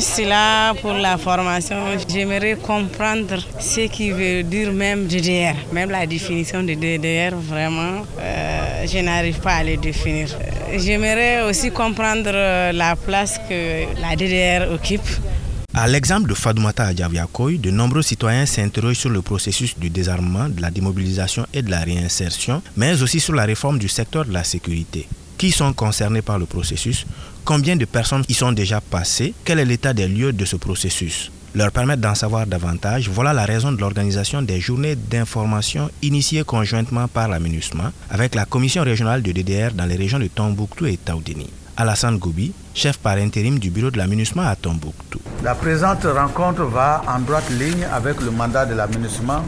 je suis là pour la formation. J'aimerais comprendre ce qui veut dire même DDR. Même la définition de DDR, vraiment, euh, je n'arrive pas à le définir. J'aimerais aussi comprendre la place que la DDR occupe. À l'exemple de Fatoumata Adjaviakoy, de nombreux citoyens s'interrogent sur le processus du désarmement, de la démobilisation et de la réinsertion, mais aussi sur la réforme du secteur de la sécurité. Qui sont concernés par le processus Combien de personnes y sont déjà passées Quel est l'état des lieux de ce processus leur permettre d'en savoir davantage, voilà la raison de l'organisation des journées d'information initiées conjointement par la avec la commission régionale de DDR dans les régions de Tombouctou et Taoudini. Alassane Goubi, chef par intérim du bureau de la à Tombouctou. La présente rencontre va en droite ligne avec le mandat de la.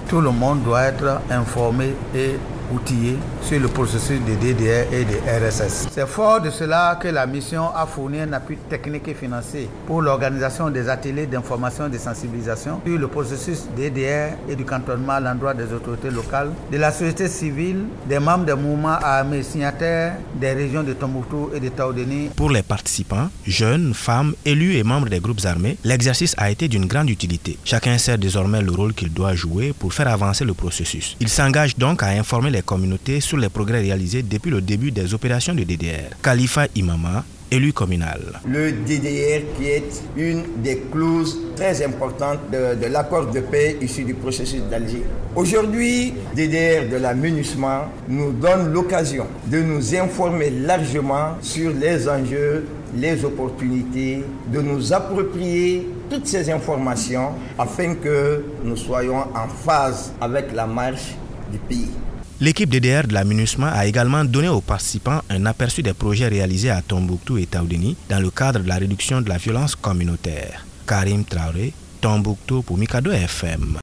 Tout le monde doit être informé et outillé sur le processus de DDR et de RSS. C'est fort de cela que la mission a fourni un appui technique et financier pour l'organisation des ateliers d'information et de sensibilisation sur le processus DDR et du cantonnement à l'endroit des autorités locales, de la société civile, des membres des mouvements armés signataires des régions de Tombouctou et de Taoudeni. Pour les participants, jeunes, femmes, élus et membres des groupes armés, l'exercice a été d'une grande utilité. Chacun sait désormais le rôle qu'il doit jouer pour faire avancer le processus. Il s'engage donc à informer les communautés sur les progrès réalisés depuis le début des opérations de DDR. Khalifa Imama, élu communal. Le DDR qui est une des clauses très importantes de, l'accord de paix issu du processus d'Alger. Aujourd'hui, DDR de la nous donne l'occasion de nous informer largement sur les enjeux, les opportunités, de nous approprier toutes ces informations afin que nous soyons en phase avec la marche du pays. L'équipe DDR de la MINUSMA a également donné aux participants un aperçu des projets réalisés à Tombouctou et Taoudeni dans le cadre de la réduction de la violence communautaire. Karim Traoré, Tombouctou pour Mikado FM.